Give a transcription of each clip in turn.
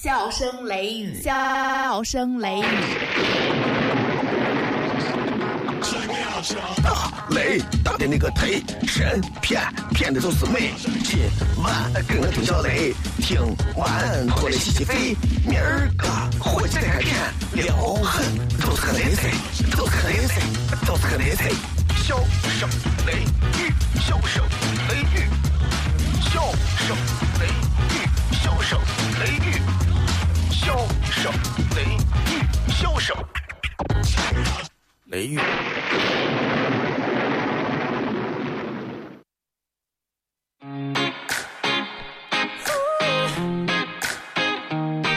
笑声雷雨，笑声雷雨。大雷大的那个忒神骗骗的都是美。今晚跟我听小雷，听完过来洗洗肺。明儿个火起来看撩狠，都是个雷菜，都是个雷菜，都是个雷菜。笑声雷雨，笑声雷雨，笑声雷雨，笑声雷雨，笑声雷雨，笑声雷雨。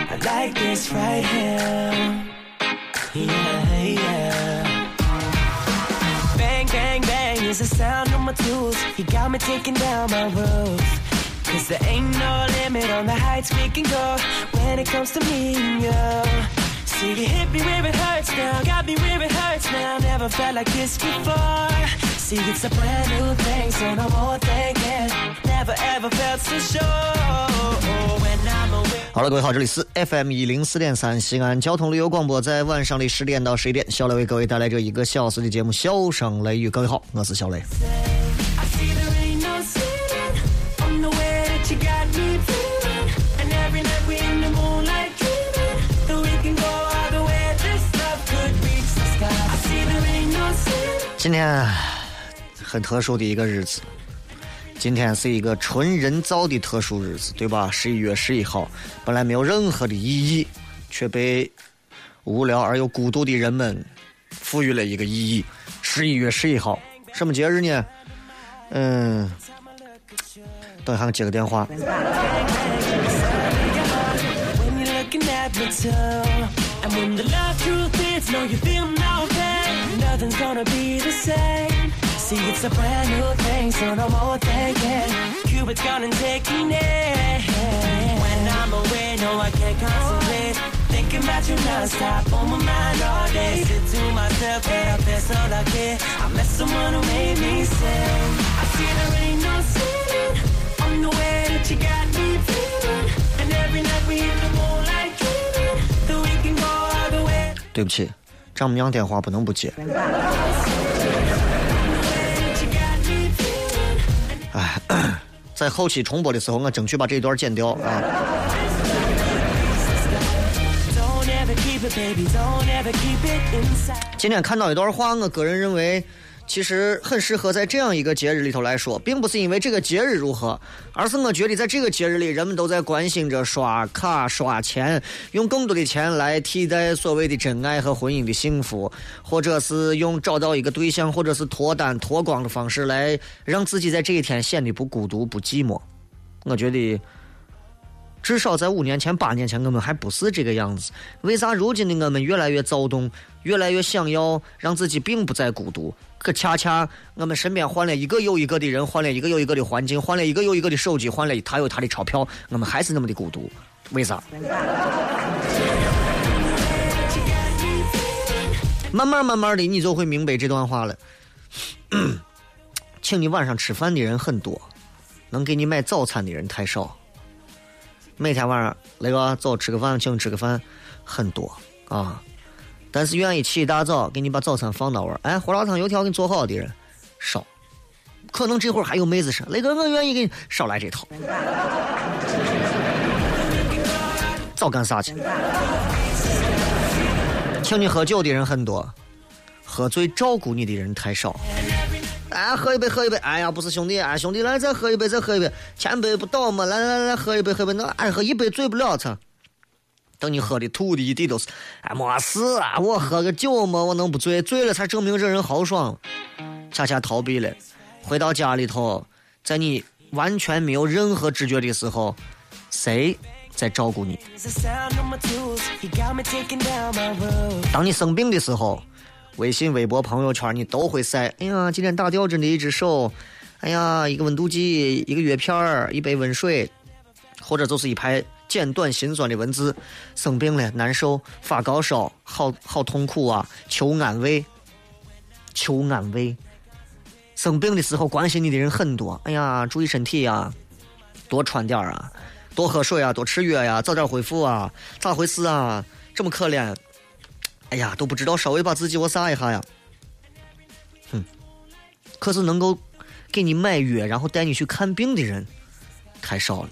I like this right here. Yeah, yeah. Bang, bang, bang is the sound of my tools. You got me taking down my roof. There ain't no limit on the heights we can go when it comes to me and you. See, you hit me where it hurts now, got me where it hurts now. Never felt like this before. See, it's a brand new thing, so no more thinking. Never ever felt so sure. When I'm away. 好了，各位好，这里是 FM 一零四点三西安交通旅游广播，在晚上的十点到十一点，小雷为各位带来这一个小时的节目《笑声雷雨》。各位好，我是小雷。今天很特殊的一个日子，今天是一个纯人造的特殊日子，对吧？十一月十一号，本来没有任何的意义，却被无聊而又孤独的人们赋予了一个意义。十一月十一号，什么节日呢？嗯，等一下接个电话。Nothing's gonna be the same. See, it's a brand new thing, so no more thinking. Cupid's gonna take me near. When I'm away, no, I can't concentrate. Thinking about you non-stop on my mind all day. Sit to myself, yeah, I feel so lucky. I met someone who made me sing. I see there ain't no ceiling on the way that you got me feeling. And every night we in the moonlight dreaming that we can go all the way. 对不起， 丈母娘电话不能不接。哎，在后期重播的时候，我争取把这一段剪掉啊。今天看到一段话，我个人认为。其实很适合在这样一个节日里头来说，并不是因为这个节日如何，而是我觉得在这个节日里，人们都在关心着刷卡、刷钱，用更多的钱来替代所谓的真爱和婚姻的幸福，或者是用找到一个对象，或者是脱单、脱光的方式来让自己在这一天显得不孤独、不寂寞。我觉得。至少在五年前、八年前，我们还不是这个样子。为啥如今的我们越来越躁动，越来越想要让自己并不再孤独？可恰恰我们身边换了一个又一个的人，换了一个又一个的环境，换了一个又一个的手机，换了一他有他的钞票，我们还是那么的孤独。为啥？慢慢慢慢的，你就会明白这段话了。请你晚上吃饭的人很多，能给你买早餐的人太少。每天晚上那个走吃个饭，请吃个饭，很多啊。但是愿意起一大早给你把早餐放到位儿，哎，胡辣汤油条给你做好的人少。可能这会儿还有妹子说：“雷哥，我愿意给你少来这套。”早干啥去？请你喝酒的人很多，喝醉照顾你的人太少。哎，喝一杯，喝一杯。哎呀，不是兄弟，哎，兄弟来再喝一杯，再喝一杯，千杯不倒嘛。来来来，喝一杯，喝一杯。那哎，喝一杯醉不了，他！等你喝的吐的一地都是，哎，没事啊，我喝个酒嘛，我能不醉？醉了才证明这人豪爽。恰恰逃避了，回到家里头，在你完全没有任何知觉的时候，谁在照顾你？当你生病的时候，微信、微博、朋友圈你都会晒。哎呀，今天打吊针的一只手，哎呀，一个温度计，一个药片儿，一杯温水，或者就是一排简短心酸的文字。生病了，难受，发高烧，好好痛苦啊！求安慰，求安慰。生病的时候关心你的人很多。哎呀，注意身体呀、多穿点儿啊，多喝水啊，多吃药呀，早点恢复啊，咋回事啊？这么可怜，哎呀，都不知道稍微把自己我啥一下呀。哼，可是能够给你买药，然后带你去看病的人太少了，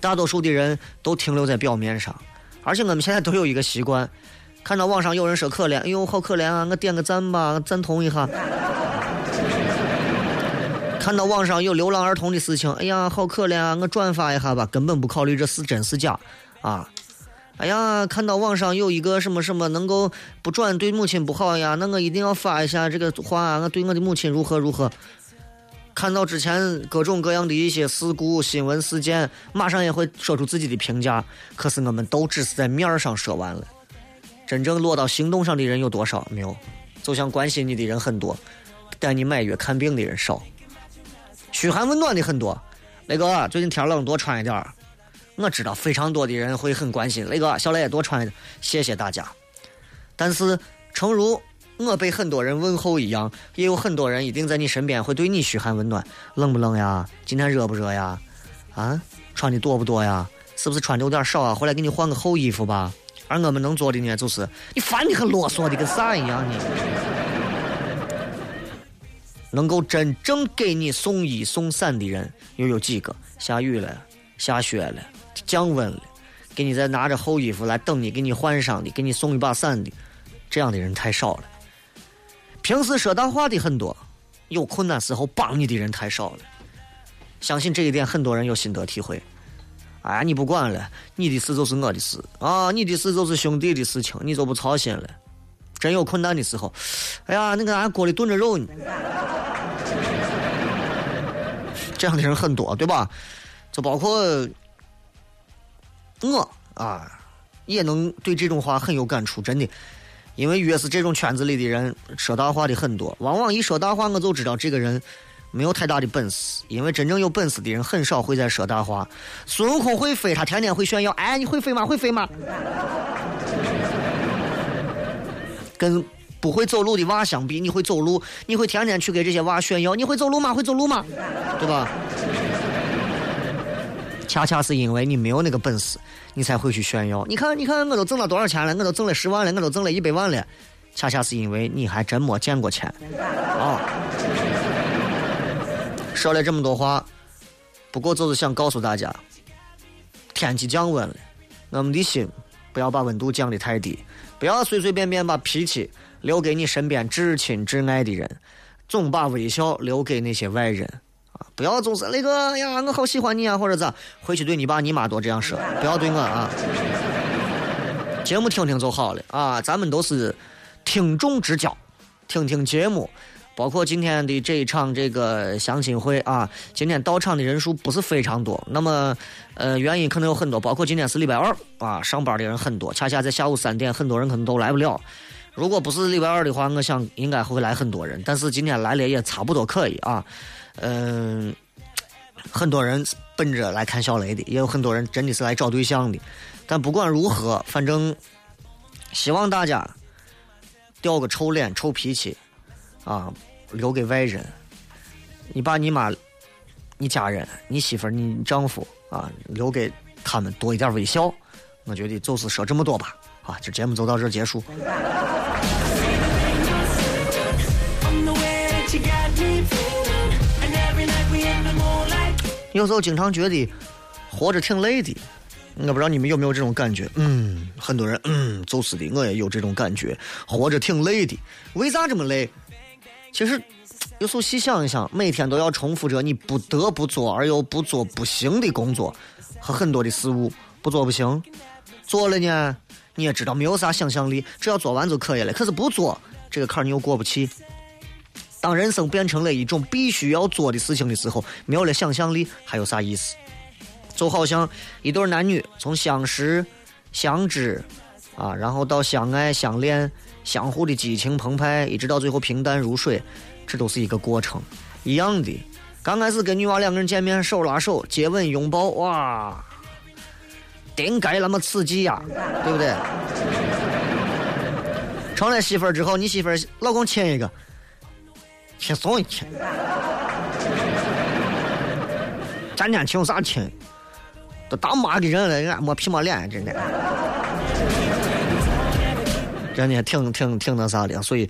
大多数的人都停留在表面上，而且我们现在都有一个习惯，看到网上有人说可怜，哎呦好可怜啊，我点个赞吧，赞同一下。看到网上有流浪儿童的事情，哎呀，好可怜啊！我转发一下吧，根本不考虑这是真是假，啊！哎呀，看到网上有一个什么什么能够不转对母亲不好呀，那我一定要发一下这个话，我对我的母亲如何如何。看到之前各种各样的一些事故新闻事件，马上也会说出自己的评价。可是我们都只是在面儿上说完了，真正落到行动上的人有多少？没有。就像关心你的人很多，带你买药看病的人少。嘘寒问暖的很多，雷哥最近天冷多穿一点儿。我知道非常多的人会很关心雷哥，小雷多穿一点。谢谢大家。但是，诚如我被很多人问候一样，也有很多人一定在你身边会对你嘘寒问暖。冷不冷呀？今天热不热呀？啊，穿的多不多呀？是不是穿的有点少啊？回来给你换个厚衣服吧。而我们能做的呢，就是你烦的很啰嗦的跟啥一样呢？能够真正给你送衣送伞的人又有几个？下雨了，下雪了，降温了，给你再拿着厚衣服来等你，给你换上的，给你送一把伞的，这样的人太少了。平时说大话的很多，有困难时候帮你的人太少了。相信这一点，很多人有心得体会。哎，你不管了，你的事就是我的事啊，你的事就是兄弟的事情，你就不操心了。真有困难的时候，哎呀，那个俺锅里炖着肉呢。这样的人很多，对吧？就包括我啊，也能对这种话很有感触，真的。因为越是这种圈子里的人，说大话的很多，往往一说大话，我就知道这个人没有太大的本事。因为真正有本事的人很少会在说大话。孙悟空会飞，他天天会炫耀，哎，你会飞吗？会飞吗？跟不会走路的娃相比，你会走路，你会天天去给这些娃炫耀，你会走路吗？会走路吗？对吧？恰恰是因为你没有那个本事，你才会去炫耀。你看，你看，我都挣了多少钱了？我都挣了十万了，我都挣了一百万了。恰恰是因为你还真没见过钱啊！说了这么多话，不过就是想告诉大家，天气降温了，我们的心不要把温度降得太低。不要随随便便把脾气留给你身边至亲至爱的人，总把微笑留给那些外人啊！不要总是那个呀，我好喜欢你啊，或者咋？回去对你爸你妈多这样说，不要对我啊！节目听听就好了啊，咱们都是听众之交，听听节目。包括今天的这一场这个相亲会啊，今天到场的人数不是非常多。那么，呃，原因可能有很多，包括今天是礼拜二啊，上班的人很多，恰恰在下午三点，很多人可能都来不了。如果不是礼拜二的话，我想应该会来很多人。但是今天来了也差不多可以啊。嗯，很多人奔着来看小雷的，也有很多人真的是来找对象的。但不管如何，反正希望大家掉个臭脸、臭脾气。啊，留给外人，你爸、你妈、你家人、你媳妇、你丈夫啊，留给他们多一点微笑。我觉得就是说这么多吧。啊，这节目就到这结束。有时候经常觉得活着挺累的，我不知道你们有没有这种感觉。嗯，很多人嗯，就是的，我也有这种感觉，活着挺累的。为啥这么累？其实，有时候细想一想，每天都要重复着你不得不做而又不做不行的工作和很多的事物，不做不行。做了呢，你也知道没有啥想象力，只要做完就可以了。可是不做，这个坎儿你又过不去。当人生变成了一种必须要做的事情的时候，没有了想象力，还有啥意思？就好像一对男女从相识、相知，啊，然后到相爱、相恋。相互的激情澎湃，一直到最后平淡如水，这都是一个过程。一样的，刚开始跟女娃两个人见面，手拉手、接吻、拥抱，哇，顶该那么刺激呀，对不对？成了媳妇儿之后，你媳妇儿老公亲一个，轻松一亲，天天亲啥轻？都当妈的人了，人家没皮没脸，真的，真的挺挺挺那啥的，所以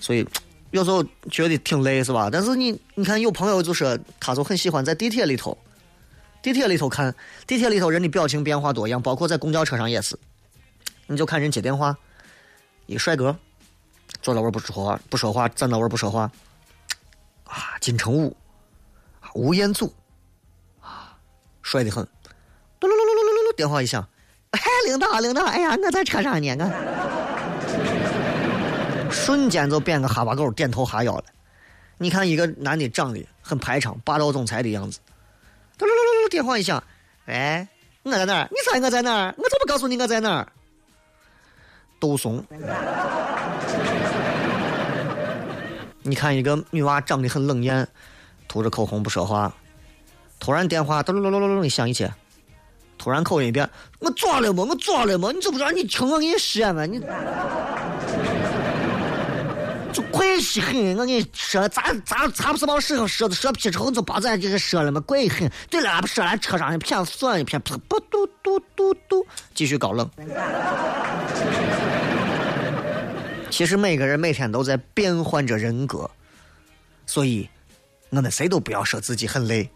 所以有时候觉得挺累，是吧？但是你你看，有朋友就说他就很喜欢在地铁里头，地铁里头看地铁里头人的表情变化多样，包括在公交车上也是，你就看人接电话，一帅哥坐那位不说话不说话，站那位不说话，啊，金城武，吴彦祖，啊，帅的很，嘟噜噜噜噜噜噜，电话一响，哎，领导领导，哎呀，我在车上呢，我瞬间就变个哈巴狗，点头哈腰了。你看一个男的长得很排场，霸道总裁的样子，嘟噜噜噜噜，电话一响，哎，我在哪儿？你猜我在哪儿？我怎么告诉你我在哪儿？都怂。你看一个女娃长得很冷艳，涂着口红不说话，突然电话嘟噜噜噜噜噜一响一接，突然口音一变，我咋了么？我咋了么？你知不知道你听我给你说嘛？你 就怪气很，我跟你说，咱咱咱不是往舌头舌头舌皮之后就把咱这个说了吗？怪很。对了，俺不说了，车上一片算一片，不嘟嘟嘟嘟，继续搞冷。其实每个人每天都在变换着人格，所以我们谁都不要说自己很累，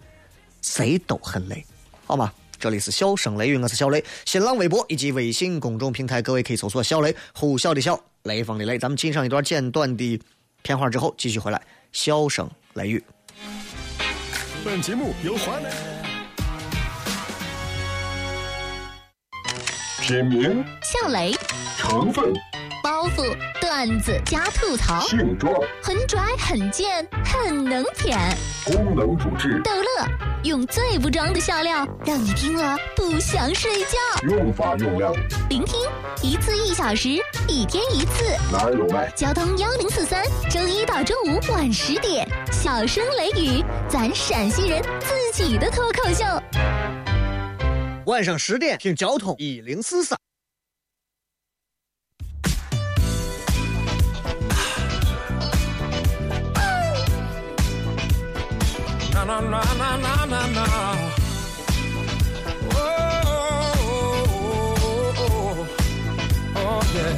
谁都很累，好吗？这里是笑声雷雨，我是小雷，新浪微博以及微信公众平台，各位可以搜索“小雷”，呼啸的笑，雷锋的雷。咱们进上一段简短的片花之后，继续回来，笑声雷雨。本节目由华南。品名、笑雷，成分、包袱、段子加吐槽，性状、很拽很贱很能舔，功能主治、逗乐，用最不装的笑料，让你听了不想睡觉。用法用量，聆听一次一小时，一天一次。哪有卖？交通幺零四三，周一到周五晚十点，小声雷雨，咱陕西人自己的脱口秀。晚上十点听交通一零四三。Na na na na na na na. Oh, oh, oh, oh, yeah.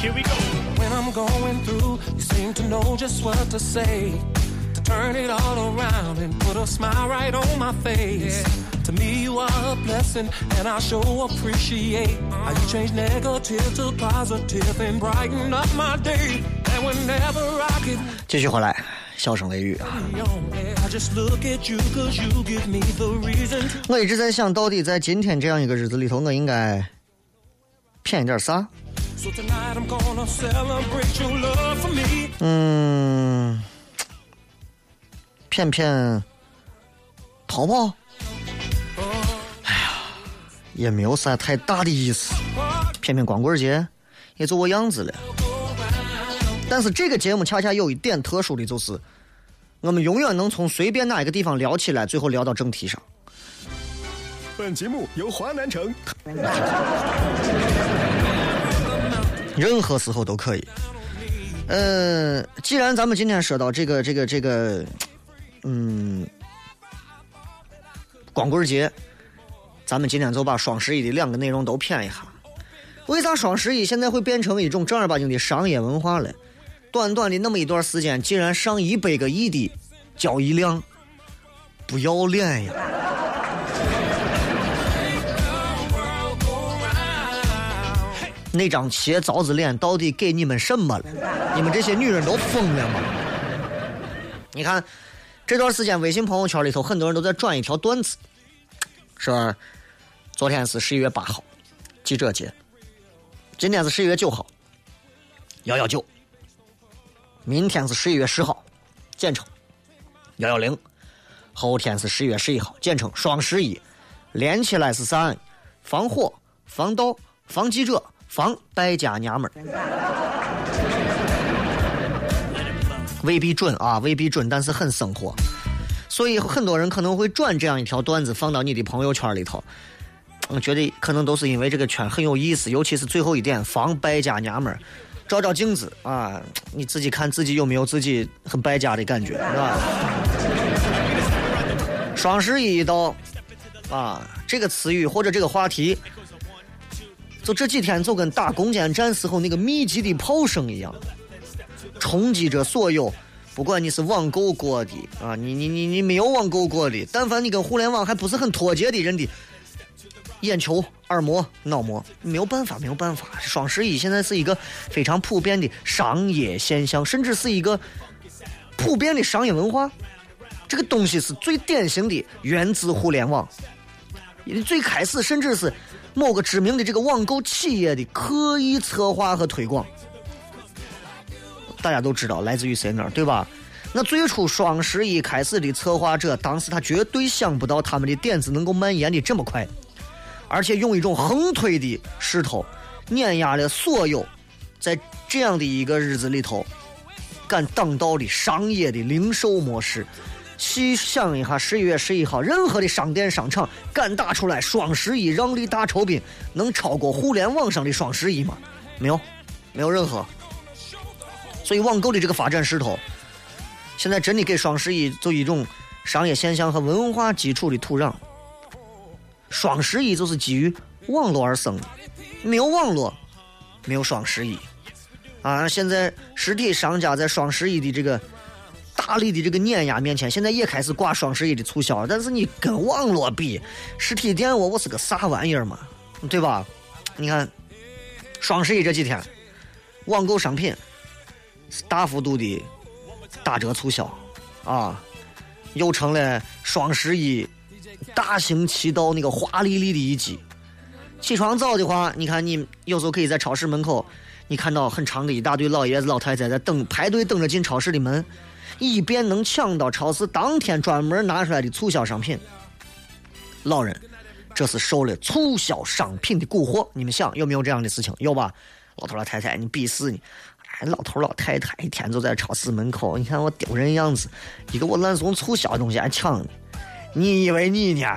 Here we go. When I'm going through, you seem to know just what to say. To turn it all around and put a smile right on my face. To me, you are a blessing, and I sure appreciate how you change negative to positive and brighten up my day. And whenever I get 继续回来， 笑声雷雨啊。我一直在想到底在今天这样一个日子里头我应该骗一点啥嗯骗骗淘宝？哎呀也没有啥太大的意思。骗骗光棍节也就我样子了。但是这个节目恰恰有一点特殊的就是，我们永远能从随便哪一个地方聊起来，最后聊到正题上。本节目由华南城任何时候都可以。嗯，既然咱们今天说到这个这个这个，嗯，光棍节，咱们今天就把双十一的两个内容都骗一下。为啥双十一现在会变成一种正儿八经的商业文化了？短短的那么一段时间，竟然上一百个亿的交易量，不要脸呀！那张斜凿子脸到底给你们什么了？你们这些女人都疯了吗？你看这段时间微信朋友圈里头，很多人都在转一条段子，说昨天是十一月八号，记者节，今天是十一月九号，幺幺九，明天是十一月十号，简称幺幺零，后天是十一月十一号，简称双十一，连起来是啥？防火、防盗、防记者。防败家娘们儿，未必准啊，未必准，但是很生活。所以很多人可能会转这样一条段子放到你的朋友圈里头。我觉得可能都是因为这个圈很有意思，尤其是最后一点防败家娘们儿，照照镜子啊，你自己看自己有没有自己很败家的感觉，是吧？双十一一到，啊，这个词语或者这个话题，就这几天就跟打攻坚战时候那个密集的炮声一样，冲击着所有，不管你是网购过的啊，你你你你没有网购过的，但凡你跟互联网还不是很脱节的人的眼球、耳膜、脑膜，没有办法，没有办法。双十一现在是一个非常普遍的商业现象，甚至是一个普遍的商业文化。这个东西是最典型的源自互联网，最开始甚至是某个知名的这个网购企业的刻意策划和推广。大家都知道来自于谁那儿，对吧？那最初双十一开始的策划者，当时他绝对想不到他们的点子能够蔓延的这么快，而且用一种横推的势头，碾压了所有在这样的一个日子里头敢挡道的商业的零售模式。细想一下，十一月十一号，任何的商店商场敢打出来双十一让利大酬宾，能超过互联网上的双十一吗？没有，没有任何。所以网购的这个发展势头，现在真的给双十一做一种商业现象和文化基础的土壤。双十一就是基于网络而生的，没有网络，没有双十一。啊，现在实体商家在双十一的这个。大力的这个碾压面前，现在也开始挂双十一的促销，但是你跟网络比，实体店我我是个啥玩意儿嘛，对吧？你看，双十一这几天，网购商品大幅度的打折促销，啊，又成了双十一大行其道那个华丽丽的一击。起床早的话，你看你有时候可以在超市门口，你看到很长的一大堆老爷子老太太在等排队等着进超市的门。以便能抢到超市当天专门拿出来的促销商品。老人，这是受了促销商品的蛊惑。你们想有没有这样的事情？有吧？老头老太太，你鄙视你！哎，老头老太太一天都在超市门口，你看我丢人样子。一个我烂怂促销的东西还抢呢？你以为你呢？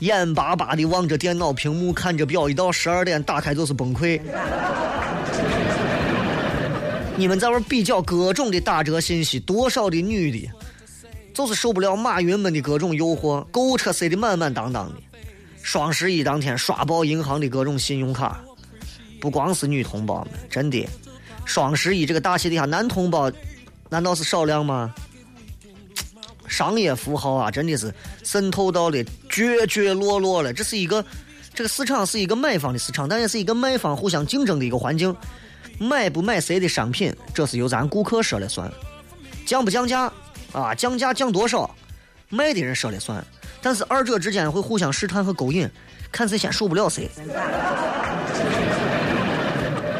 眼巴巴的望着电脑屏幕，看着表，一到十二点打开就是崩溃。你们在玩比较各种的打折信息，多少的女的，就是受不了马云们的各种诱惑，购物车塞得满满当当的。双十一当天刷爆银行的各种信用卡，不光是女同胞们，真的。双十一这个大戏底下，男同胞难道是少量吗？商业符号啊，真的是渗透到了绝绝落落了。这是一个，这个市场是一个买方的市场，但也是一个卖方互相竞争的一个环境。买不买谁的商品，这是由咱顾客说了算；降不降价啊，降价降多少，卖的人说了算。但是二者之间会互相试探和勾引，看谁先受不了谁。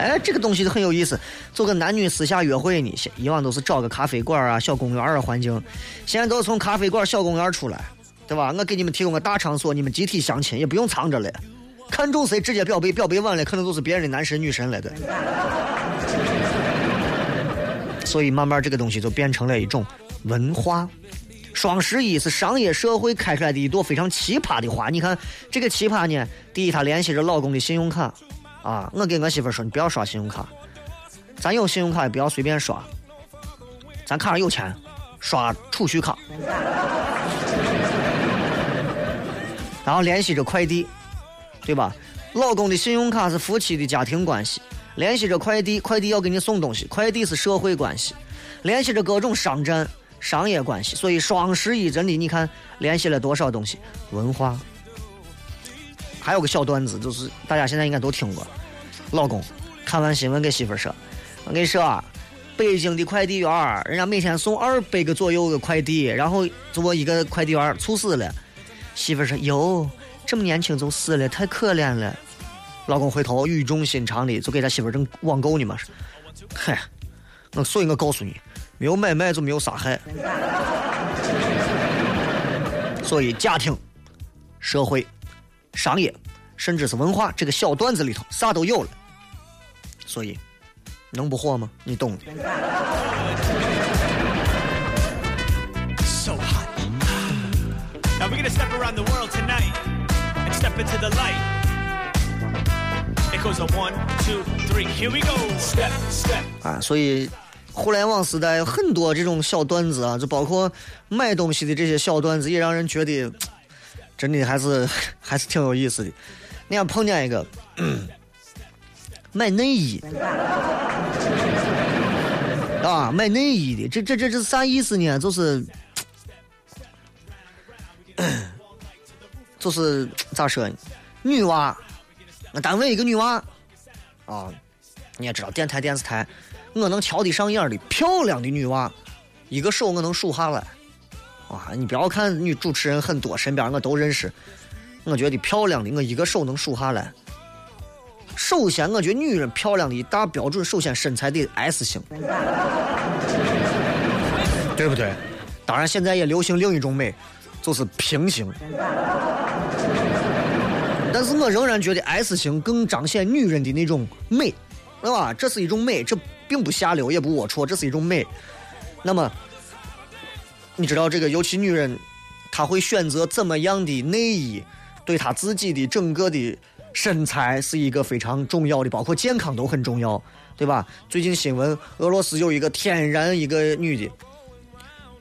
哎，这个东西就很有意思，就跟男女私下约会呢，以往都是找个咖啡馆啊、小公园啊环境，现在都是从咖啡馆、小公园出来，对吧？我给你们提供个大场所，你们集体相亲也不用藏着了。看中谁直接表白，表白完了可能都是别人的男神女神了，对。所以慢慢这个东西就变成了一种文化。双十一是商业社会开出来的一朵非常奇葩的花。你看这个奇葩呢，第一它联系着老公的信用卡啊，我给我媳妇说你不要刷信用卡，咱有信用卡也不要随便刷，咱卡上有钱，刷储蓄卡。然后联系着快递。对吧？老公的信用卡是夫妻的家庭关系，联系着快递，快递要给你送东西，快递是社会关系，联系着各种商战、商业关系。所以双十一真的，你看联系了多少东西？文化。还有个小段子，就是大家现在应该都听过。老公看完新闻给媳妇说：“我跟你说啊，北京的快递员人家每天送二百个左右的快递，然后就我一个快递员猝死了。”媳妇说：“哟。”这么年轻就死了，太可怜了。老公回头语重心长的就给他媳妇正网购呢嘛，嗨，我所以我告诉你，没有买卖就没有杀害。所以家庭、社会、商业，甚至是文化，这个小段子里头啥都有了。所以能不火吗？你懂的。啊，所以互联网时代有很多这种小段子啊，就包括买东西的这些小段子，也让人觉得真的还是 还是挺有意思的。你看碰见一个买内衣啊，买内衣的，这这这这是啥意思呢？就是 就是咋说呢？女娃，我单位一个女娃啊，你也知道电台电视台，我能瞧得上眼的漂亮的女娃，一个手我能数下来。哇，你不要看女主持人很多，身边我都认识，我觉得漂亮的我一个手能数下来。首先，我觉得女人漂亮的一大标准，首先身材得 S 型，对不对？当然，现在也流行另一种美，就是平行。但是我仍然觉得 S 型更彰显女人的那种美，对吧？这是一种美，这并不下流，也不龌龊，这是一种美。那么，你知道这个，尤其女人，她会选择怎么样的内衣，对她自己的整个的身材是一个非常重要的，包括健康都很重要，对吧？最近新闻，俄罗斯有一个天然一个女的，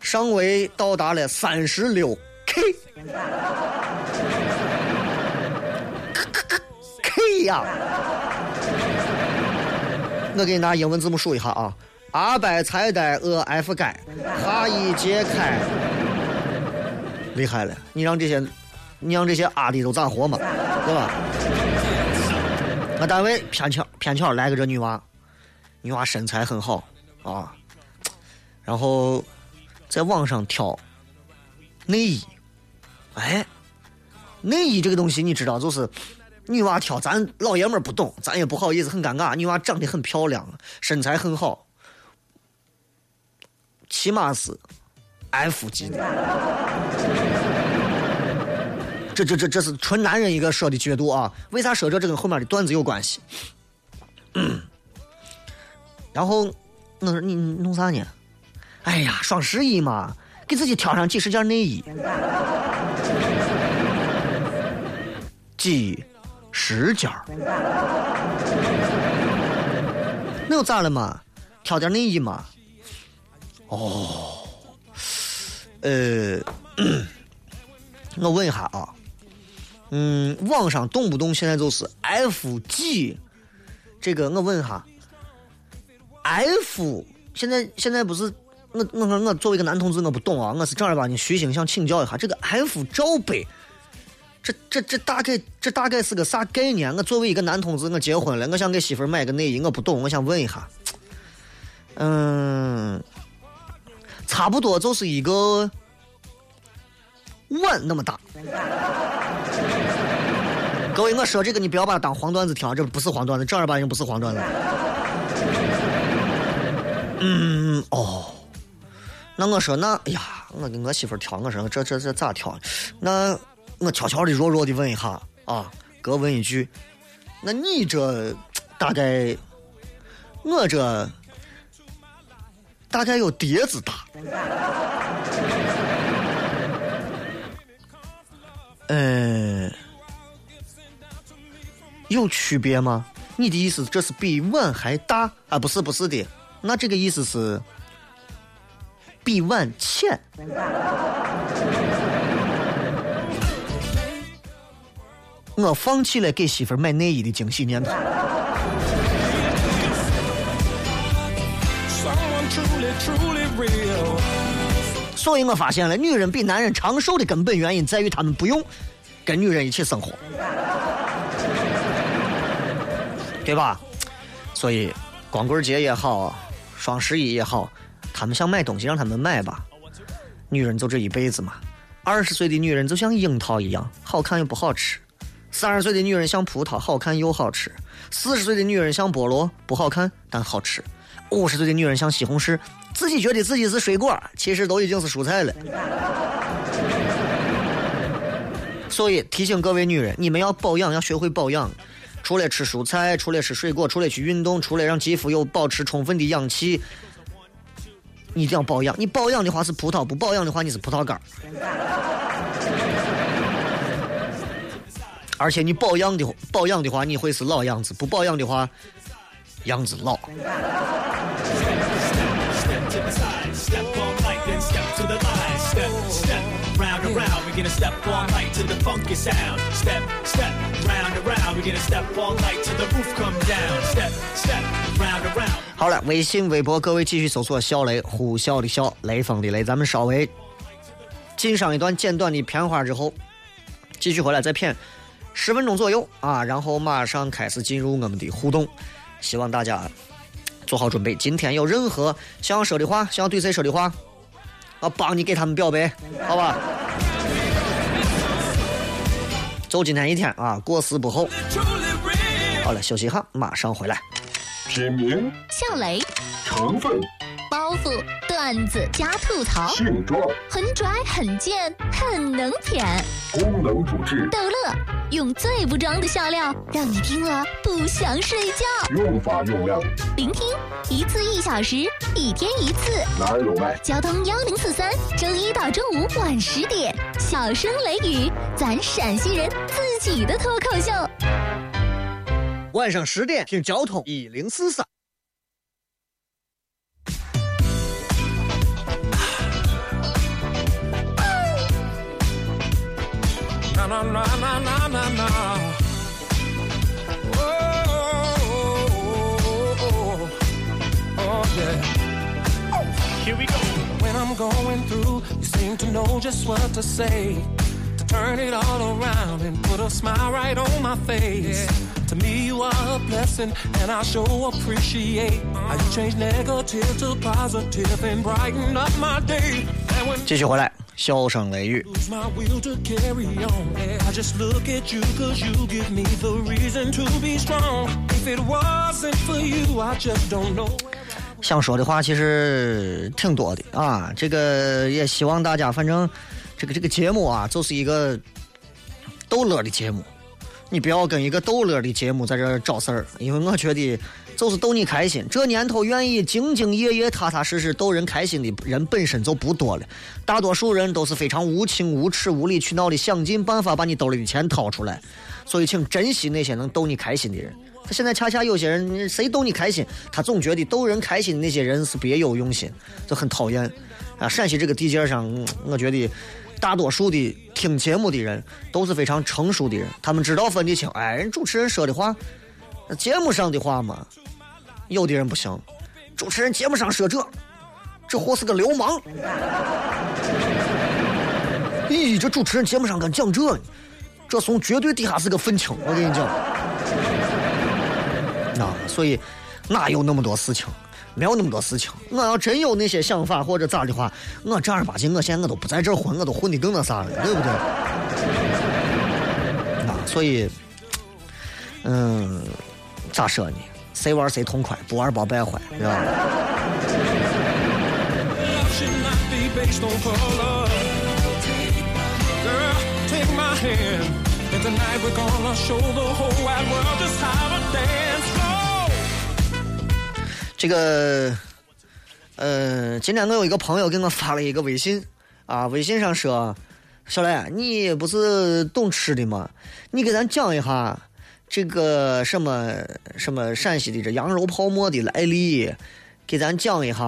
上围到达了三十六 K。K 呀！我给你拿英文字母数一下啊：A、B、C、D、E、F、G、H、I、J、K。厉害了！你让这些，你让这些阿的都咋活嘛？对吧？我单位偏巧偏巧来个这女娃，女娃身材很好啊，然后在网上挑内衣，哎，内衣这个东西你知道就是。女娃挑，咱老爷们儿不懂，咱也不好意思，很尴尬。女娃长得很漂亮，身材很好，起码是 F 级的。这这这这是纯男人一个说的角度啊。为啥说这？这跟后面的段子有关系。然后我说你弄啥呢？哎呀，双十一嘛，给自己挑上几十件内衣。几？十件，那又咋了嘛？挑点内衣嘛？哦，呃，我问一下啊，嗯，网上动不动现在就是 F 几？这个我问一下，F 现在现在不是我我我作为一个男同志我不懂啊，我是正儿八经虚心想请教一下，这个 F 罩杯。这这这大概这大概是个啥概念？我作为一个男同志，我结婚了，我想给媳妇买个内衣，我不懂，我想问一下。嗯，差不多就是一个碗那么大。各位，我说这个你不要把它当黄段子听，这不是黄段子，正儿八经不是黄段子。嗯哦，那我说那哎呀，我给我媳妇儿挑，我说这这这咋挑？那。我悄悄的、弱弱的问一下啊，哥问一句，那你这大概，我这大概有碟子大，呃，有区别吗？你的意思这是比碗还大啊？不是，不是的，那这个意思是比碗浅。我放弃了给媳妇买内衣的惊喜念头。所以我发现了，女人比男人长寿的根本原因在于他们不用跟女人一起生活，对吧？所以光棍节也好，双十一也好，他们想买东西让他们买吧。女人就这一辈子嘛，二十岁的女人就像樱桃一样，好看又不好吃。三十岁的女人像葡萄，好看又好吃；四十岁的女人像菠萝，不好看但好吃；五十岁的女人像西红柿，自己觉得自己是水果，其实都已经是蔬菜了。所以提醒各位女人，你们要保养，要学会保养。除了吃蔬菜，除了吃水果，除了去运动，除了让肌肤有保持充分的氧气，你一定要保养。你保养的话是葡萄，不保养的话你是葡萄干而且你保养的保养的话，你会是老样子；不保养的话，样子老。好了，微信、微博，各位继续搜索“小雷”，呼啸的啸，雷锋的雷。咱们稍微进上一段简短的片花之后，继续回来再片十分钟左右啊，然后马上开始进入我们的互动。希望大家做好准备。今天有任何想要说的话，想要对谁说的话，我帮你给他们表白，好吧？就今天一天啊，过时不候。好了，休息一下，马上回来。品名、笑雷、成分、包袱、段子加吐槽，性状、很拽很贱很能舔，功能主治、逗乐，用最不装的笑料，让你听了不想睡觉。用法用量，聆听一次一小时，一天一次。哪儿有卖？交通幺零四三，周一到周五晚十点，小声雷雨，咱陕西人自己的脱口秀。晚上十点听交通一零四三。Na na na na na na na. Oh, oh, oh, oh, yeah. Oh, here we go. When I'm going through, you seem to know just what to say. To turn it all around and put a smile right on my face. To me, you are a blessing, and I sure appreciate how you change negative to positive and brighten up my day. And when 继续回来， 笑声雷雨。想说的话其实挺多的啊这个也希望大家反正这个这个节目啊就是一个逗乐的节目。你不要跟一个逗乐的节目在这儿找事儿因为我觉得就是逗你开心。这年头愿意兢兢业业、踏踏实实逗人开心的人本身就不多了，大多数人都是非常无情、无耻、无理取闹的，想尽办法把你兜里的钱掏出来。所以，请珍惜那些能逗你开心的人。他现在恰恰有些人，谁逗你开心，他总觉得逗人开心的那些人是别有用心，就很讨厌。啊，陕西这个地界上，我觉得大多数的听节目的人都是非常成熟的人，他们知道分得清。哎，人主持人说的话，那节目上的话嘛，有的人不行。主持人节目上说这，这货是个流氓。咦，这主持人节目上敢讲这？这怂绝对底下是个愤青，我跟你讲。啊，所以哪有那么多事情？没有那么多事情。我要真有那些想法或者咋的话，我正儿八经，我现在我都不在这混，我都混的更那啥了，对不对？啊，所以，嗯，咋说呢？谁玩谁痛快，不玩包败坏，对吧？这个，呃，今天我有一个朋友给我发了一个微信，啊，微信上说，小雷，你不是懂吃的吗？你给咱讲一下这个什么什么陕西的这羊肉泡馍的来历，给咱讲一下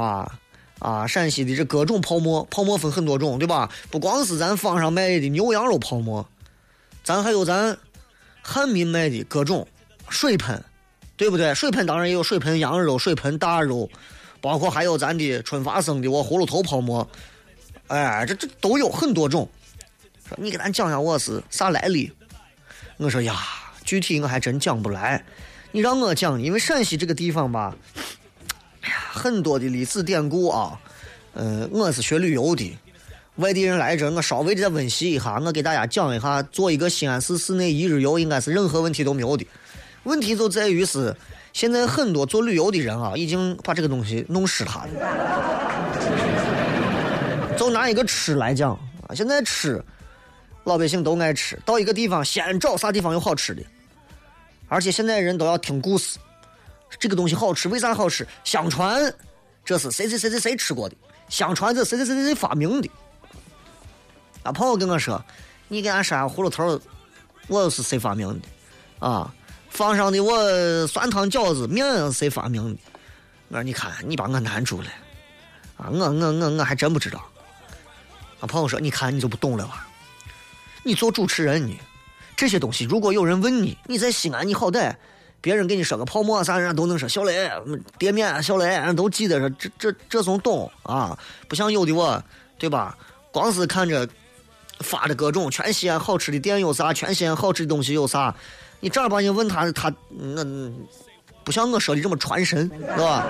啊，陕西的这各种泡馍，泡馍分很多种，对吧？不光是咱坊上卖的牛羊肉泡馍，咱还有咱汉民卖的各种水盆。对不对？水盆当然也有水盆羊肉、水盆大肉，包括还有咱的春发生的我葫芦头泡馍，哎，这这都有很多种。说你给咱讲讲我是啥来历？我说呀，具体我还真讲不来。你让我讲，因为陕西这个地方吧，哎呀，很多的历史典故啊。嗯，我是学旅游的，外地人来这，我稍微的再温习一下，我给大家讲一下，做一个西安市市内一日游，应该是任何问题都没有的。问题就在于是，现在很多做旅游的人啊，已经把这个东西弄湿塌了。就拿一个吃来讲啊，现在吃，老百姓都爱吃，到一个地方先找啥地方有好吃的，而且现在人都要听故事，这个东西好吃，为啥好吃？相传这是谁谁谁谁谁吃过的，相传这谁谁谁谁发明的。啊，朋友跟我说，你给俺说下葫芦头，我是谁发明的？啊。放上的我酸汤饺子面谁发明的？我说你看，你把我难住了啊！我我我我还真不知道。啊，朋友说，你看你就不懂了吧？你做主持人你这些东西，如果有人问你，你在西安，你好歹别人给你说个泡沫啥，人家都能说小雷店面小雷，人都记得说这这这种懂啊，不像有的我，对吧？光是看着发的各种全西安好吃的店有啥，全西安好吃的东西有啥，你正儿八经问他，他那不像我说的这么传神，是吧？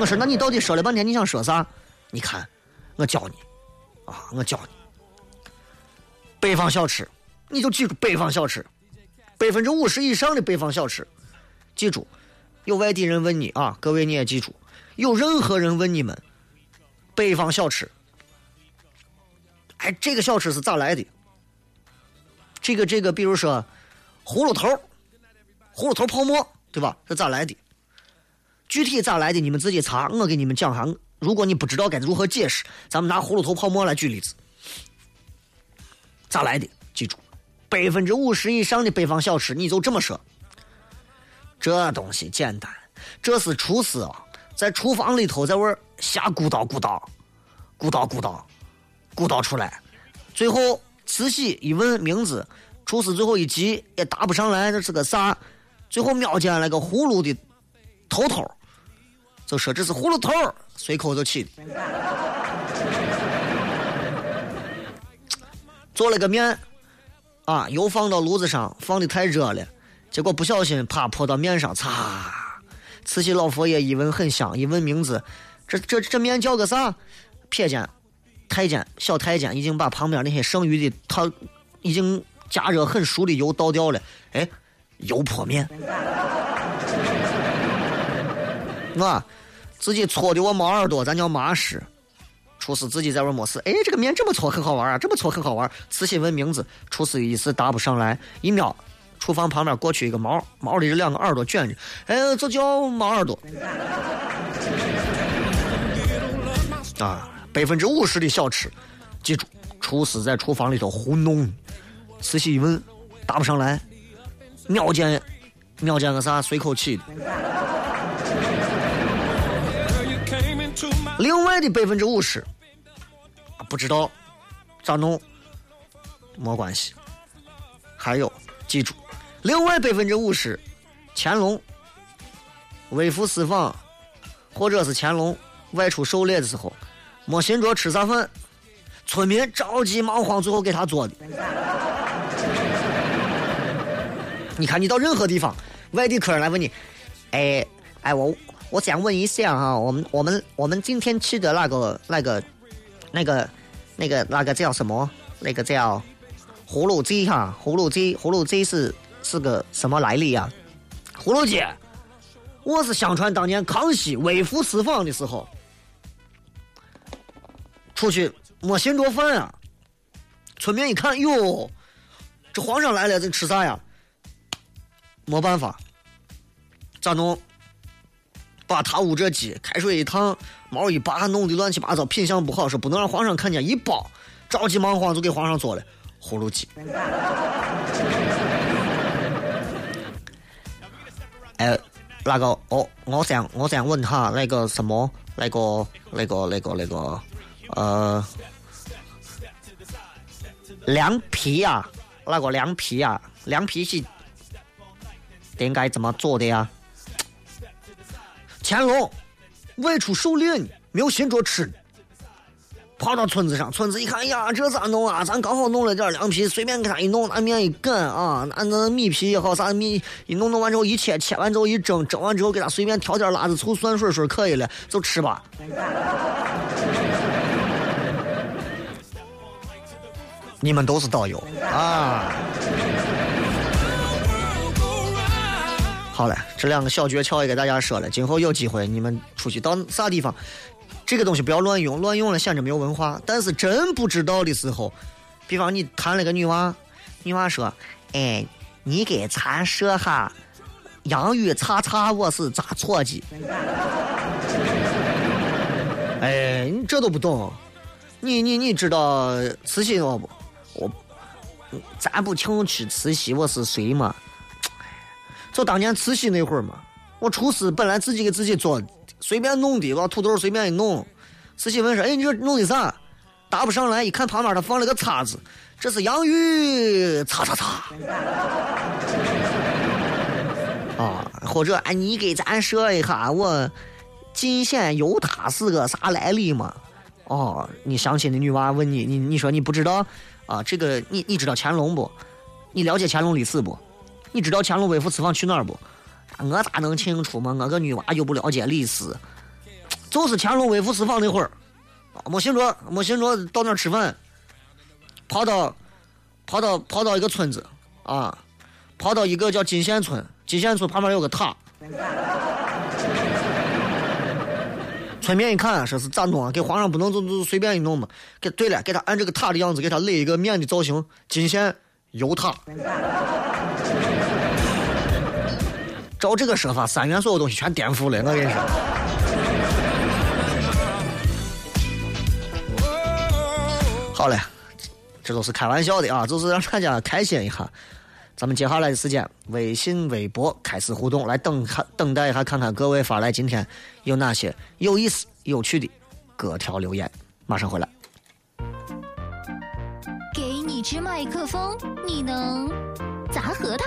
我说那你到底说了半天你想说啥？你看，我教你啊，我教你。北方小吃，你就记住北方小吃，百分之五十以上的北方小吃，记住。有外地人问你啊，各位你也记住，有任何人问你们北方小吃，哎，这个小吃是咋来的？这个这个，比如说葫芦头，葫芦头泡馍，对吧？是咋来的？具体咋来的，你们自己查。我给你们讲哈。如果你不知道该如何解释，咱们拿葫芦头泡馍来举例子。咋来的？记住，百分之五十以上的北方小吃，你就这么说。这东西简单，这是厨师啊，在厨房里头在玩瞎鼓捣鼓捣，鼓捣鼓捣，鼓捣出来，最后慈禧一问名字，厨师最后一急也答不上来，这是个啥？最后瞄见了个葫芦的头头，就说这是葫芦头，随口就起的。做了个面，啊，油放到炉子上，放的太热了，结果不小心啪泼到面上，擦！慈禧老佛爷一闻很香，一问名字，这这这面叫个啥？瞥见太监小太监已经把旁边那些剩余的他已经加热很熟的油倒掉了，哎，油泼面。我自己搓的我毛耳朵，咱叫麻食。厨师自己在玩没事，哎，这个面这么搓很好玩啊，这么搓很好玩。慈禧问名字，厨师一时答不上来，一瞄，厨房旁边过去一个毛，毛里这两个耳朵卷着，哎，这叫毛耳朵。啊，百分之五十的小吃，记住，厨师在厨房里头胡弄。慈禧一问，答不上来，瞄见，瞄见个啥，随口起的。另外的百分之五十，不知道咋弄，没关系。还有，记住，另外百分之五十，乾隆微服私访，或者是乾隆外出狩猎的时候，没寻着吃啥饭，村民着急忙慌，最后给他做的。你看，你到任何地方，外地客人来问你，哎哎我。我想问一下哈，我们我们我们今天吃的那个那个那个那个那个叫什么？那个叫葫芦鸡哈，葫芦鸡葫芦鸡是是个什么来历呀？葫芦鸡，我是相传当年康熙微服私访的时候，出去没寻着饭啊，村民一看，哟，这皇上来了，这吃啥呀？没办法，咋弄？把他屋这鸡开水一烫，毛一拔，弄得乱七八糟，品相不好，说不能让皇上看见，一包，着急忙慌就给皇上做了葫芦鸡。哎，那个，哦，我想，我想问他那个什么，那个，那个，那个，那个，呃，凉皮呀，那个凉皮呀，凉皮是应该怎么做的呀？乾隆外出狩猎呢，没有寻着吃的，跑到村子上，村子一看，呀，这咋弄啊？咱刚好弄了点凉皮，随便给他一弄，拿面一擀啊，拿那米皮也好，啥米一弄弄完之后一切，切完之后一蒸，蒸完之后给他随便调点辣子醋、蒜水水可以了，就吃吧。你们都是导游啊。好了，这两个小诀窍也给大家说了。今后有机会，你们出去到啥地方，这个东西不要乱用，乱用了显着没有文化。但是真不知道的时候，比方你谈了个女娃，女娃说：“哎，你给咱说哈，洋芋擦擦我是咋搓的？” 哎，你这都不懂，你你你知道慈禧我不？我咱不请吃慈禧，我是谁嘛？就当年慈禧那会儿嘛，我厨师本来自己给自己做，随便弄的，把土豆随便一弄。慈禧问说：“哎，你这弄的啥？”答不上来，一看旁边他放了个叉子，这是洋芋，擦擦擦。啊，或者哎，你给咱说一下，我进县犹他是个啥来历嘛？哦，你相亲的女娃问你，你你说你不知道啊？这个你你知道乾隆不？你了解乾隆历史不？你知道乾隆微服私访去哪儿不？我咋能清楚嘛？我个女娃又不了解历史，就是乾隆微服私访那会儿，没寻着，没寻着到那儿吃饭，跑到跑到跑到一个村子啊，跑到一个叫金县村，金县村旁边有个塔。村民一看，说是咋弄啊？给皇上不能就就随便一弄嘛？给对了，给他按这个塔的样子，给他垒一个面的造型，金县油塔。照这个说法，三元所有东西全颠覆了，我跟你说。好嘞，这都是开玩笑的啊，就是让大家开心一下。咱们接下来的时间，微信、微博开始互动，来等看等待一下，看看各位发来今天有哪些有意思、有趣的各条留言。马上回来。给你支麦克风，你能砸核桃、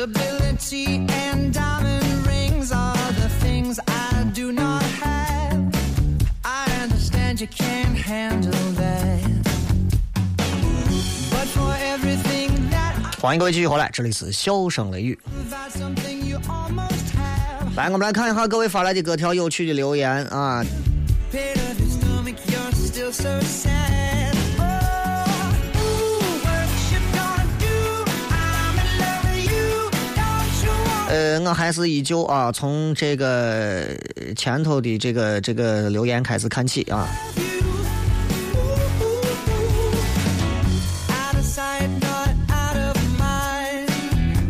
Stability and diamond rings are the things I do not have. I understand you can't handle that. But for everything that 欢迎各位继续回来，这里是笑声雷雨。 provides something you almost have. 来，我们来看一下各位发来的各条有趣的留言啊。 Pit 呃，我还是依旧啊，从这个前头的这个这个留言开始看起啊。you. Out of sight, not out of mind.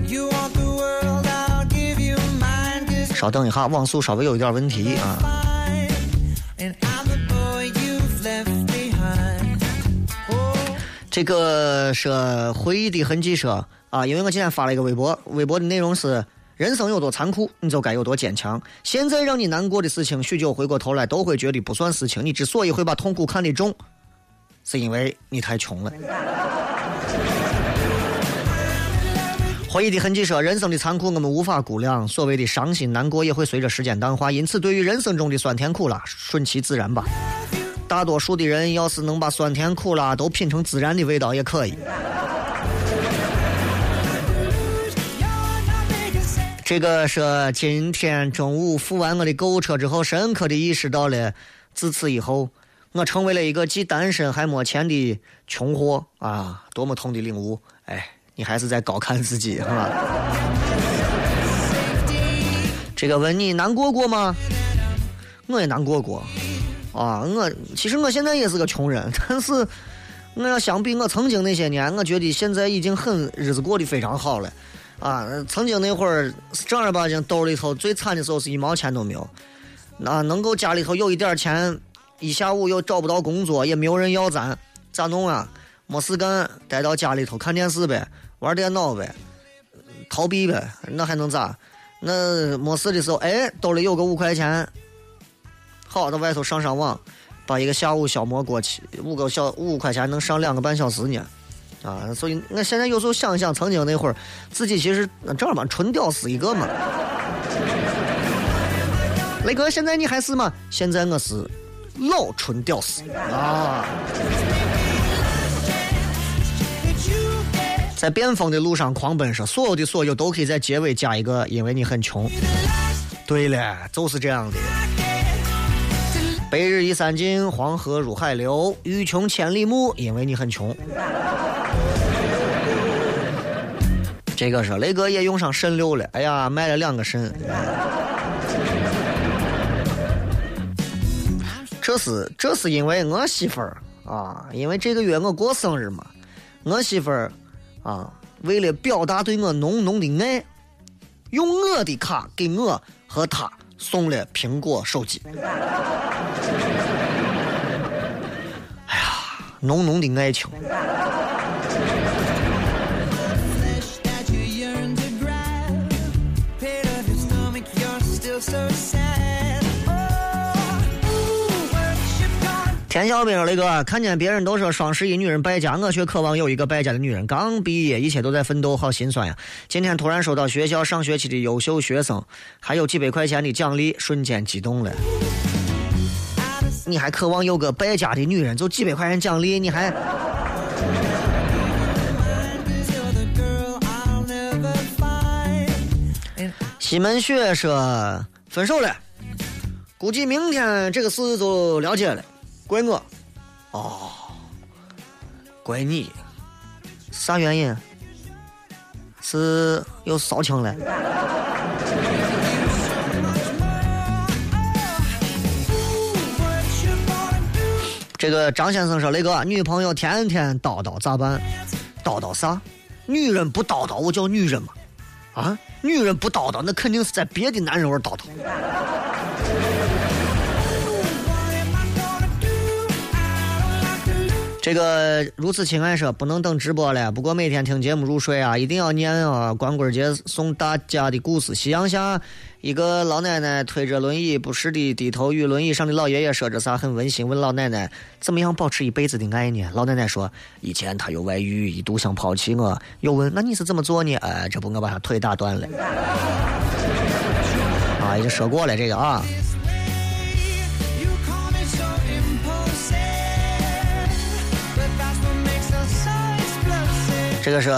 You want the world, I'll give you mine. 'Cause 稍等一下，网速稍微有一点问题啊这个是回忆的痕迹说啊，因为我今天发了一个微博，微博的内容是：人生有多残酷，你就该有多坚强。现在让你难过的事情，许久回过头来都会觉得不算事情。你之所以会把痛苦看得重，是因为你太穷了。回忆的痕迹说，人生的残酷我们无法估量，所谓的伤心难过也会随着时间淡化，因此对于人生中的酸甜苦辣，顺其自然吧。大多数的人要是能把酸甜苦辣都品成自然的味道，也可以。这个说今天中午付完我的购物车之后，深刻的意识到了，自此以后，我成为了一个既单身还没钱的穷货啊！多么痛的领悟！哎，你还是在高看自己是吧。这个问你难过过吗？我也难过过啊！我其实我现在也是个穷人，但是我要相比我曾经那些年，我觉得现在已经很日子过得非常好了。啊，曾经那会儿正儿八经兜里头最惨的时候是一毛钱都没有，啊，能够家里头有一点钱，一下午又找不到工作，也没有人要咱，咋弄啊？没事干，待到家里头看电视呗，玩电脑呗，逃避呗，那还能咋？那没事的时候，哎，兜里有个五块钱，好，到外头上上网，把一个下午消磨过去，五个小五块钱能上两个半小时呢。啊，所以我现在有时候想想曾经那会儿，自己其实正儿八纯屌丝一个嘛。雷哥，现在你还是吗？现在我是老纯屌丝啊。在变疯的路上狂奔时，所有的所有都可以在结尾加一个，因为你很穷。对了，就是这样的。白日依山尽，黄河入海流。欲穷千里目，因为你很穷。这个是雷哥也用上肾六了，哎呀，卖了两个肾。这是这是因为我媳妇儿啊，因为这个月我过生日嘛，我媳妇儿啊，为了表达对我浓浓的爱，用我的卡给我和她送了苹果手机。浓浓的爱情。田小兵雷哥，看见别人都说双十一女人败家，我却渴望有一个败家的女人。刚毕业，一切都在奋斗，好心酸呀！今天突然收到学校上学期的优秀学生，还有几百块钱的奖励，瞬间激动了。你还渴望有个败家的女人，就几百块钱奖励，你还.西门雪说分手了，估计明天这个事就了解了，怪我。哦，怪你，啥原因？是又骚情了？这个张先生说：“雷哥，女朋友天天叨叨咋办？叨叨啥？女人不叨叨，我叫女人吗？啊，女人不叨叨，那肯定是在别的男人玩叨叨。这个如此亲爱说不能等直播了，不过每天听节目入睡啊，一定要念啊。光棍节送大家的故事：夕阳下，一个老奶奶推着轮椅，不时地低头与轮椅上的老爷爷说着啥，很温馨。问老奶奶怎么样保持一辈子的爱呢？老奶奶说，以前他有外遇，一度想抛弃我。又问那你是怎么做呢？哎，这不我把他腿打断了。啊，已经说过了这个啊。这个是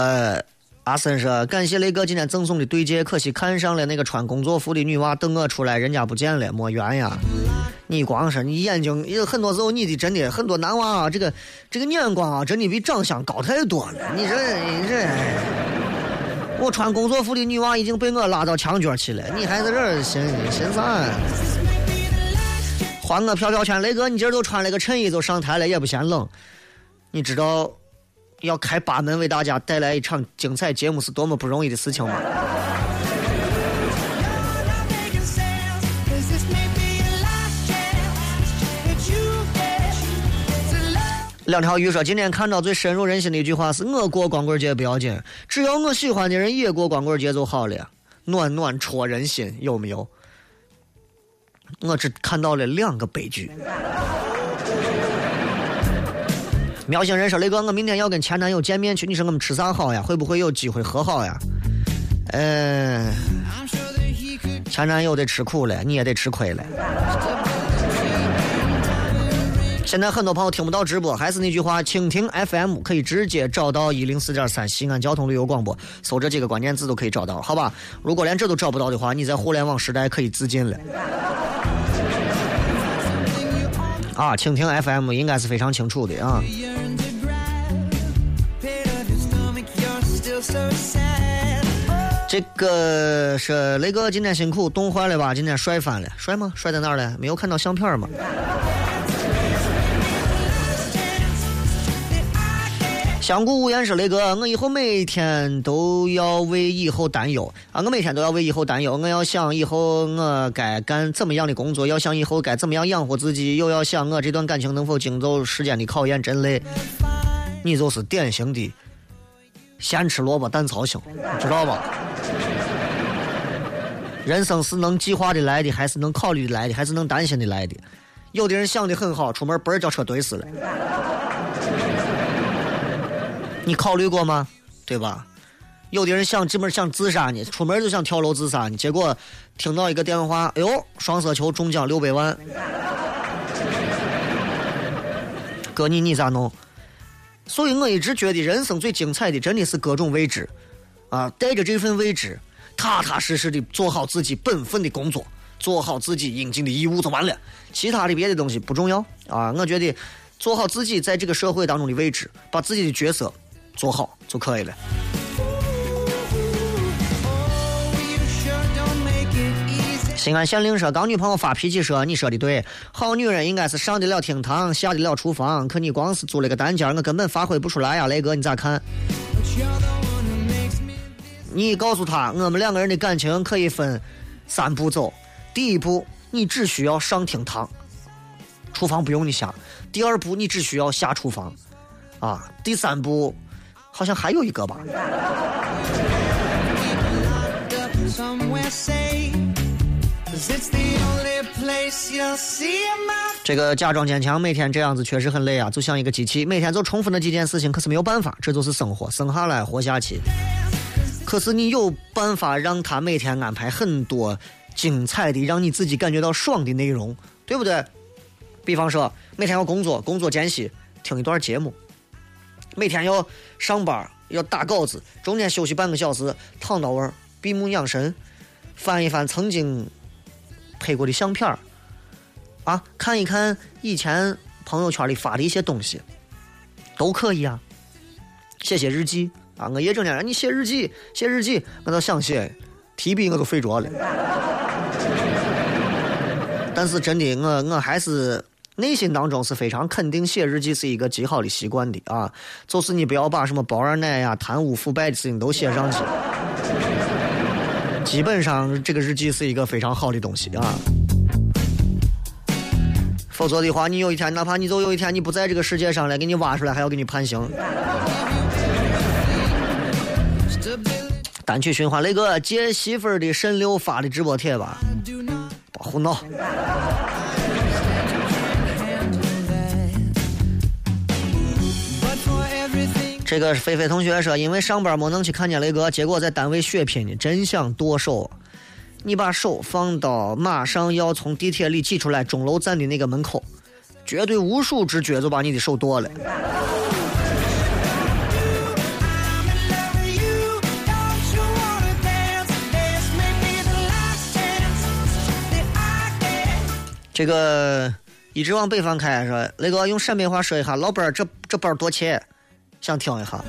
阿森说，感谢雷哥今天赠送的对戒，可惜看上了那个穿工作服的女娃，等我出来，人家不见了，没缘呀。你光说你眼睛，有很多时候你的真的很多男娃啊，这个这个眼光啊，真的比长相高太多了。你这你这，我穿工作服的女娃已经被我拉到墙角去了，你还在这儿寻寻啥？还我飘飘圈，雷哥，你今儿都穿了个衬衣就上台了，也不嫌冷。你知道要开八门为大家带来一场精彩节目是多么不容易的事情吗？两条鱼说，今天看到最深入人心的一句话是：我过光棍节不要紧，只要我喜欢的人也过光棍节就好了，暖暖戳人心，有没有？我只看到了两个悲剧。喵星人说：“雷哥，我明天要跟前男友见面去，你说我们吃啥好呀？会不会有机会和好呀？”嗯、前男友得吃苦了，你也得吃亏了。现在很多朋友听不到直播，还是那句话，蜻蜓 FM 可以直接找到一零四点三西安交通旅游广播，搜这几个关键字都可以找到，好吧？如果连这都找不到的话，你在互联网时代可以自尽了。啊，蜻蜓 FM 应该是非常清楚的啊。这个是雷哥今天辛苦，冻坏了吧？今天摔翻了，摔吗？摔在哪儿了？没有看到相片吗？相顾无言说：“雷哥，我以后每天都要为以后担忧啊！我每天都要为以后担忧，我要想以后我该干怎么样的工作，要想以后该怎么样养活自己，又要想我这段感情能否经受时间的考验，真累。你就是典型的咸吃萝卜淡操心，知道吧？人生是能计划的来的，还是能考虑的来的，还是能担心的来的？有的人想的很好，出门嘣儿叫车怼死了。你考虑过吗？对吧？有的人想进门想自杀呢，出门就想跳楼自杀呢，结果听到一个电话，哎呦，双色球中奖六百万，哥你你咋弄？所以我一直觉得人生最精彩的真的是各种未知，啊，带着这份未知，踏踏实实的做好自己本分的工作，做好自己应尽的义务就完了，其他的别的东西不重要啊。我觉得做好自己在这个社会当中的位置，把自己的角色做好就可以了。西安县令说，刚女朋友发脾气说：“你说的对，好女人应该是上得了厅堂，下得了厨房。可你光是租了个单间，我根本发挥不出来呀，雷哥，你咋看？”你告诉他，我们两个人的感情可以分三步走。第一步，你只需要上厅堂，厨房不用你下；第二步，你只需要下厨房，啊，第三步，好像还有一个吧。这个假装坚强，每天这样子确实很累啊，就像一个机器，每天就重复那几件事情，可是没有办法，这就是生活，生下来活下去。可是你有办法让他每天安排很多精彩的，让你自己感觉到爽的内容，对不对？比方说，每天要工作，工作间隙听一段节目；每天要上班，要打稿子，中间休息半个小时，躺到位儿，闭目养神，翻一翻曾经拍过的相片儿啊，看一看以前朋友圈里发的一些东西，都可以啊。写写日记啊，我也整天让你写日记，写日记，我都想写，提笔我都睡着了。但是真的，我我还是内心当中是非常肯定写日记是一个极好的习惯的啊，就是你不要把什么包二奶呀、贪污腐败的事情都写上去。基本上这个日记是一个非常好的东西啊。否则的话，你有一天，哪怕你就有一天你不在这个世界上了，给你挖出来还要给你判刑。单曲循环，雷哥借媳妇儿的肾六发的直播帖吧，别胡闹。这个是菲菲同学说，因为上班没能去看见雷哥，结果在单位血拼呢，真想剁手。你把手放到马上要从地铁里挤出来钟楼站的那个门口，绝对无数只脚就把你的手剁了。这个一直往北方开说，雷哥用陕北话说一下，老板儿这这包多钱？想听一下。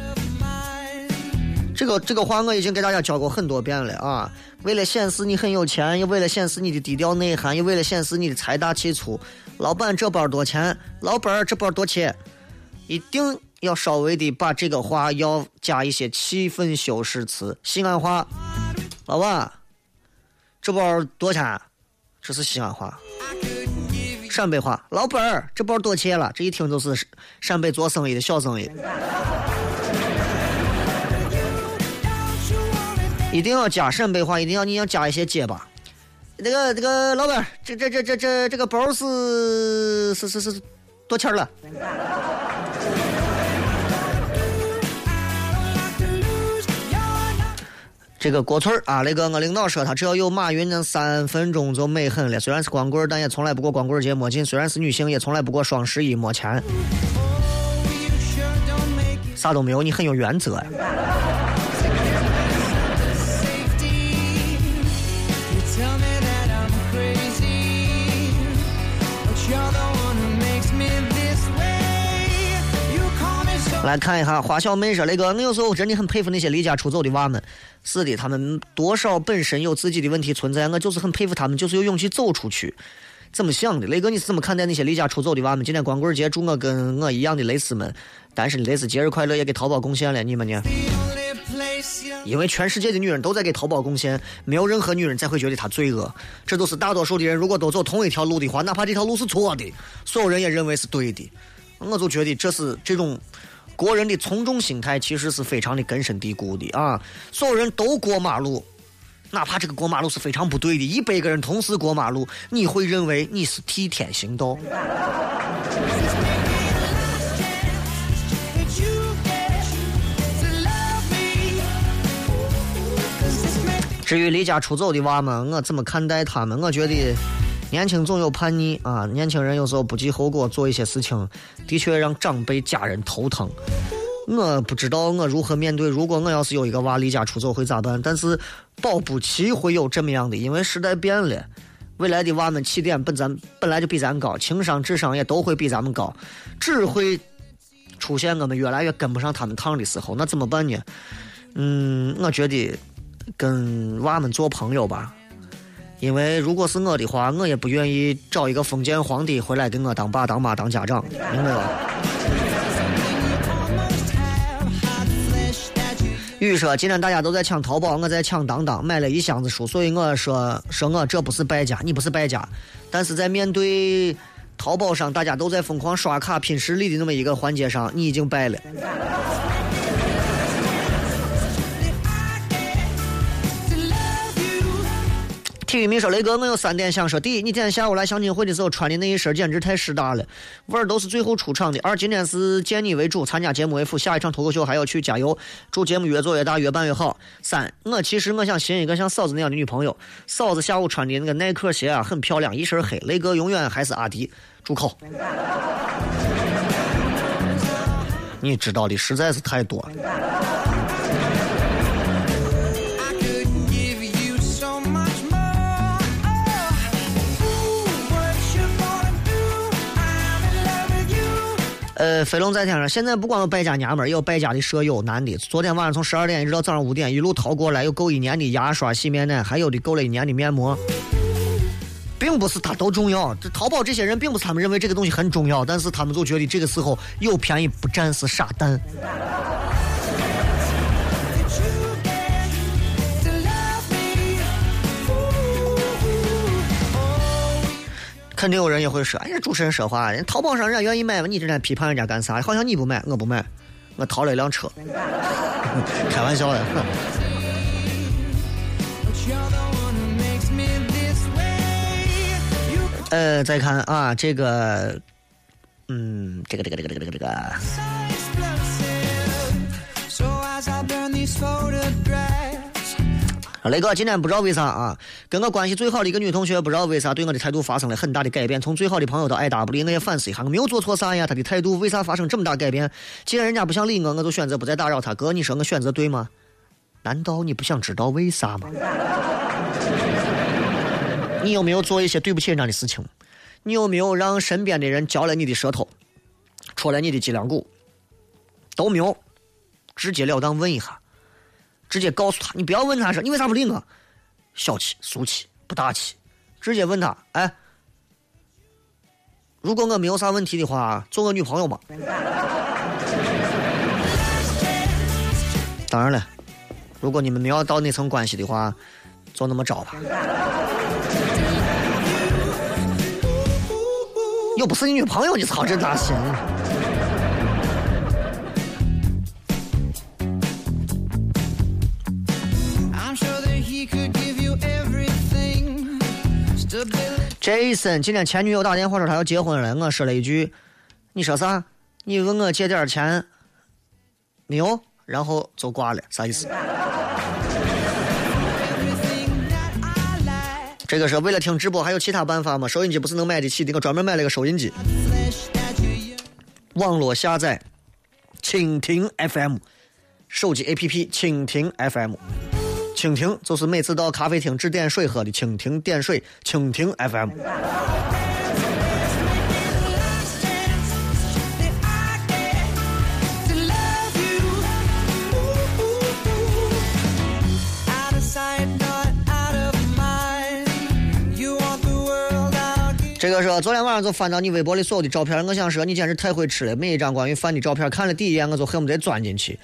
这个这个话我已经给大家教过很多遍了啊！为了显示你很有钱，又为了显示你的低调内涵，又为了显示你的财大气粗，老板这包多钱？老板这包多钱？一定要稍微的把这个话要加一些气氛修饰词。西安话，老板，这包多钱？这是西安话。陕北话，老板儿这包多钱了？这一听就是陕北做生意的小生意。一定要加陕北话，一定要你要加一些结巴。这个这个老板，这这这这这这个包是是是是多钱了？这个郭翠儿啊，那个我领导说他只要有马云那三分钟就美狠了。虽然是光棍，但也从来不过光棍节没劲；虽然是女性，也从来不过双十一没钱。啥都没有，你很有原则呀。来看一下花小妹说雷哥，我有时候真的很佩服那些离家出走的娃们。是的，他们多少本身有自己的问题存在，我就是很佩服他们，就是有勇气走出去。怎么想的？雷哥，你是怎么看待那些离家出走的娃们？今天光棍节，祝我跟我一样的蕾丝们，单身的蕾丝节日快乐，也给淘宝贡献了。你们呢？因为全世界的女人都在给淘宝贡献，没有任何女人再会觉得她罪恶。这都是大多数的人，如果都走同一条路的话，哪怕这条路是错的，所有人也认为是对的。我就觉得这是这种国人的从众心态，其实是非常的根深蒂固的啊！所有人都过马路，哪怕这个过马路是非常不对的，一百个人同时过马路，你会认为你是替天行道。至于离家出走的娃们，我怎么看待他们？我觉得年轻总有叛逆啊，年轻人有时候不计后果做一些事情，的确让长辈家人头疼。我不知道我如何面对，如果我要是有一个娃离家出走会咋办？但是保不齐会有这么样的，因为时代变了，未来的娃们起点本咱本来就比咱高，情商智商也都会比咱们高，只会出现我们越来越跟不上他们趟的时候，那怎么办呢？嗯，我觉得跟娃们做朋友吧，因为如果是我的话，我也不愿意找一个封建皇帝回来给我当爸、当妈、当家长，明白吧？雨说：“今天大家都在抢淘宝，我在抢当当，买了一箱子书，所以我说说我这不是败家，你不是败家，但是在面对淘宝上大家都在疯狂刷卡拼实力的那么一个环节上，你已经败了。”体育迷说：“雷哥，我有三点想说。第一，你今天下午来相亲会的时候穿的那一身简直太湿大了，味儿都是最后出场的。二，今天是见你为主，参加节目为辅，下一场脱口秀还要去加油，祝节目越做越大，越办越好。三，我其实我想寻一个像嫂子那样的女朋友。嫂子下午穿的那个耐克鞋啊，很漂亮，一身黑。雷哥永远还是阿迪。住口！你知道的实在是太多了。”呃，飞龙在天上，现在不光有败家娘们儿，也有败家的舍友男的。昨天晚上从十二点一直到早上五点，一路逃过来，有够一年的牙刷、洗面奶，还有的够了一年的面膜。并不是他都重要，这淘宝这些人并不是他们认为这个东西很重要，但是他们就觉得这个时候有便宜不占是傻蛋。肯定有人也会说，哎呀，主持人说话，人淘宝上人家愿意买嘛，你这天批判人家干啥？好像你不买，我不买，我淘了一辆车，开玩笑的。呃，再看啊，这个，嗯，这个这个这个这个这个，雷哥，今天不知道为啥啊，跟我关系最好的一个女同学，不知道为啥对我的态度发生了很大的改变，从最好的朋友到爱答不理，我也反思一下，我没有做错啥呀，她的态度为啥发生这么大改变？既然人家不想理我，我就选择不再打扰她。哥，你说我选择对吗？难道你不想知道为啥吗？你有没有做一些对不起人家的事情？你有没有让身边的人嚼了你的舌头，戳了你的脊梁骨？都没有，直截了当问一下。直接告诉他，你不要问他说你为啥不理我，小气、俗气、不大气，直接问他，哎，如果我没有啥问题的话，做我女朋友吧。当然了，如果你们没有到那层关系的话，就那么着吧。又不是你女朋友，你操这咋行？Jason 今天前女友打电话说她要结婚了，我说了一句：“你说啥？你问我借点钱，没有？”然后就挂了，啥意思？这个是为了听直播，还有其他办法吗？收音机不是能买得起的，我专门买了个收音机，网络下载蜻蜓 FM，手机 APP 蜻蜓 FM。蜻蜓就是每次到咖啡厅只点水喝的蜻蜓点水，蜻蜓 FM。这个是昨天晚上就翻到你微博里所有的照片，我想说你简直太会吃了，每一张关于饭的照片看了第一眼我就恨不得钻进去。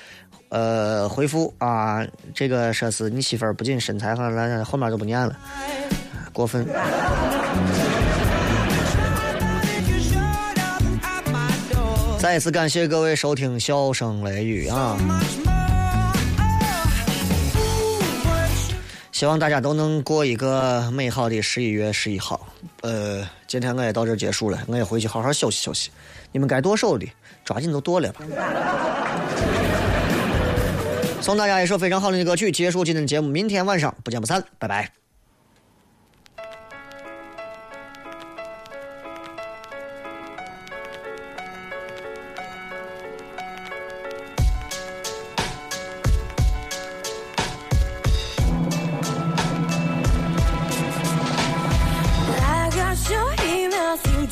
呃，回复啊，这个说是你媳妇儿不仅身材好，来后面就不念了，过分。再一次感谢各位收听《笑声雷雨》啊，希望大家都能过一个美好的十一月十一号。呃，今天我也到这结束了，我也回去好好休息休息。你们该剁手的抓紧都剁了吧。送大家一首非常好听的歌曲，结束今天的节目。明天晚上不见不散，拜拜。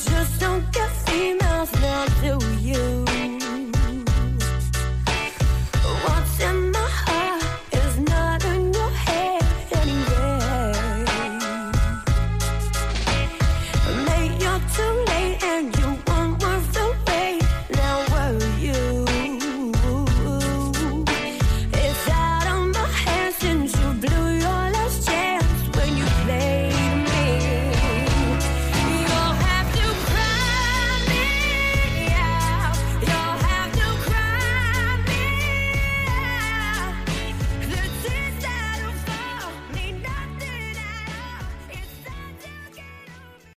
Just